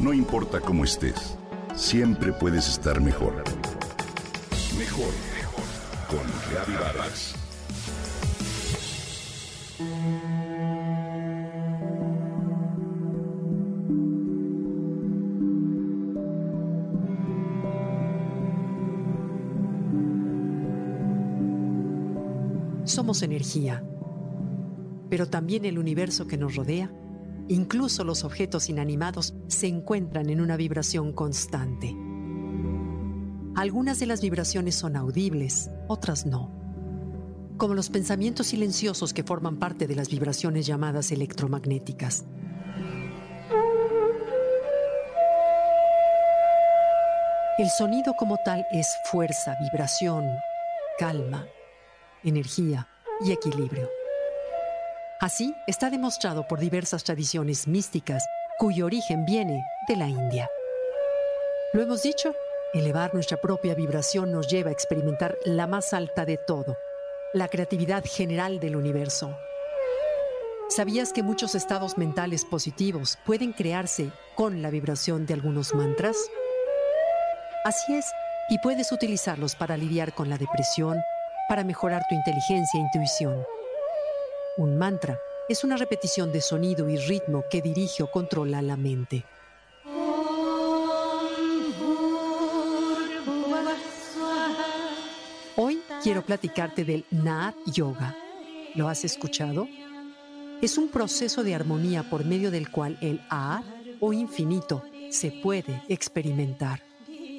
No importa cómo estés, siempre puedes estar mejor. Mejor, mejor. Con Reavivadas. Somos energía, pero también el universo que nos rodea Incluso los objetos inanimados se encuentran en una vibración constante. Algunas de las vibraciones son audibles, otras no. Como los pensamientos silenciosos que forman parte de las vibraciones llamadas electromagnéticas. El sonido como tal es fuerza, vibración, calma, energía y equilibrio. Así está demostrado por diversas tradiciones místicas cuyo origen viene de la India. Lo hemos dicho, elevar nuestra propia vibración nos lleva a experimentar la más alta de todo, la creatividad general del universo. ¿Sabías que muchos estados mentales positivos pueden crearse con la vibración de algunos mantras? Así es, y puedes utilizarlos para lidiar con la depresión, para mejorar tu inteligencia e intuición. Un mantra es una repetición de sonido y ritmo que dirige o controla la mente. Hoy quiero platicarte del Naat Yoga. ¿Lo has escuchado? Es un proceso de armonía por medio del cual el A o infinito se puede experimentar.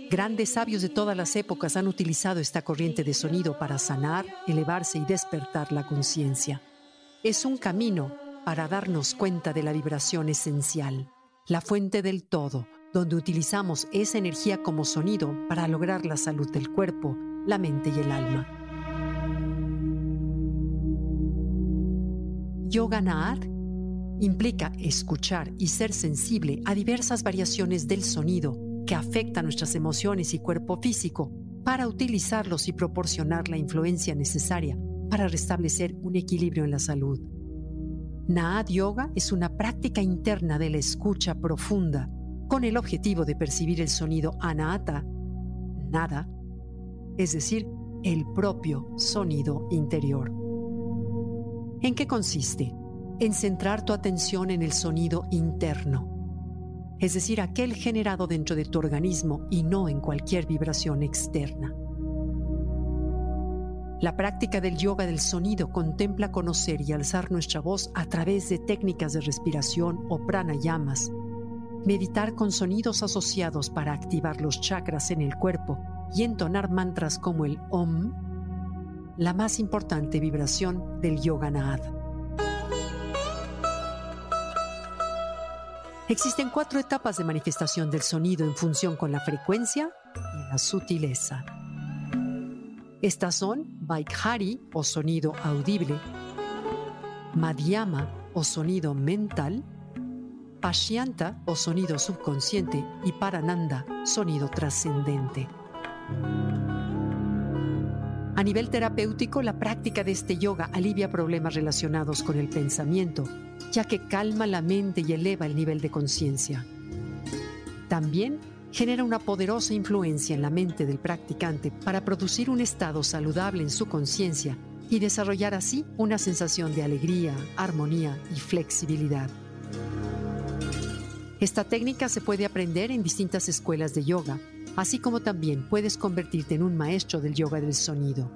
Grandes sabios de todas las épocas han utilizado esta corriente de sonido para sanar, elevarse y despertar la conciencia es un camino para darnos cuenta de la vibración esencial, la fuente del todo, donde utilizamos esa energía como sonido para lograr la salud del cuerpo, la mente y el alma. Yoga Naad implica escuchar y ser sensible a diversas variaciones del sonido que afectan nuestras emociones y cuerpo físico para utilizarlos y proporcionar la influencia necesaria para restablecer un equilibrio en la salud. Naad Yoga es una práctica interna de la escucha profunda con el objetivo de percibir el sonido anahata, nada, es decir, el propio sonido interior. ¿En qué consiste? En centrar tu atención en el sonido interno, es decir, aquel generado dentro de tu organismo y no en cualquier vibración externa. La práctica del yoga del sonido contempla conocer y alzar nuestra voz a través de técnicas de respiración o pranayamas, meditar con sonidos asociados para activar los chakras en el cuerpo y entonar mantras como el Om, la más importante vibración del yoga Naad. Existen cuatro etapas de manifestación del sonido en función con la frecuencia y la sutileza. Estas son Vaikhari o sonido audible, Madhyama o sonido mental, Pashyanta o sonido subconsciente y Parananda, sonido trascendente. A nivel terapéutico, la práctica de este yoga alivia problemas relacionados con el pensamiento, ya que calma la mente y eleva el nivel de conciencia. También genera una poderosa influencia en la mente del practicante para producir un estado saludable en su conciencia y desarrollar así una sensación de alegría, armonía y flexibilidad. Esta técnica se puede aprender en distintas escuelas de yoga, así como también puedes convertirte en un maestro del yoga del sonido.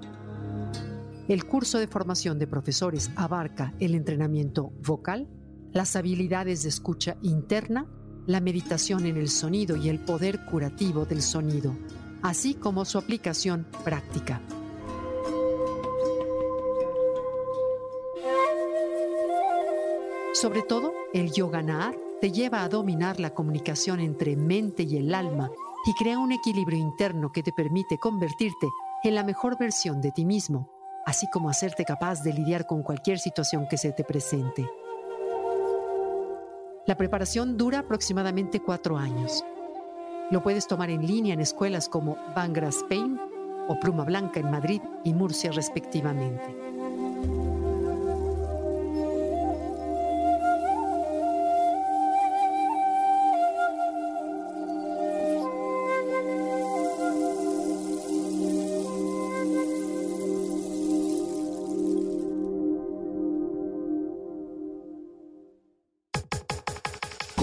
El curso de formación de profesores abarca el entrenamiento vocal, las habilidades de escucha interna, la meditación en el sonido y el poder curativo del sonido, así como su aplicación práctica. Sobre todo, el yoga te lleva a dominar la comunicación entre mente y el alma y crea un equilibrio interno que te permite convertirte en la mejor versión de ti mismo, así como hacerte capaz de lidiar con cualquier situación que se te presente. La preparación dura aproximadamente cuatro años. Lo puedes tomar en línea en escuelas como Bangra Spain o Pluma Blanca en Madrid y Murcia respectivamente.